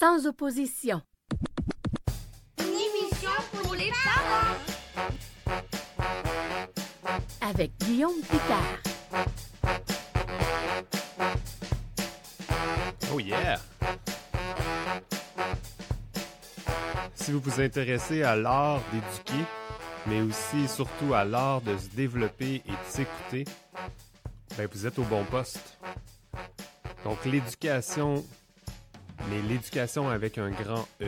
Sans opposition. Une émission pour les parents. Avec Guillaume Picard. Oh yeah! Si vous vous intéressez à l'art d'éduquer, mais aussi et surtout à l'art de se développer et de s'écouter, ben vous êtes au bon poste. Donc l'éducation, mais l'éducation avec un grand E.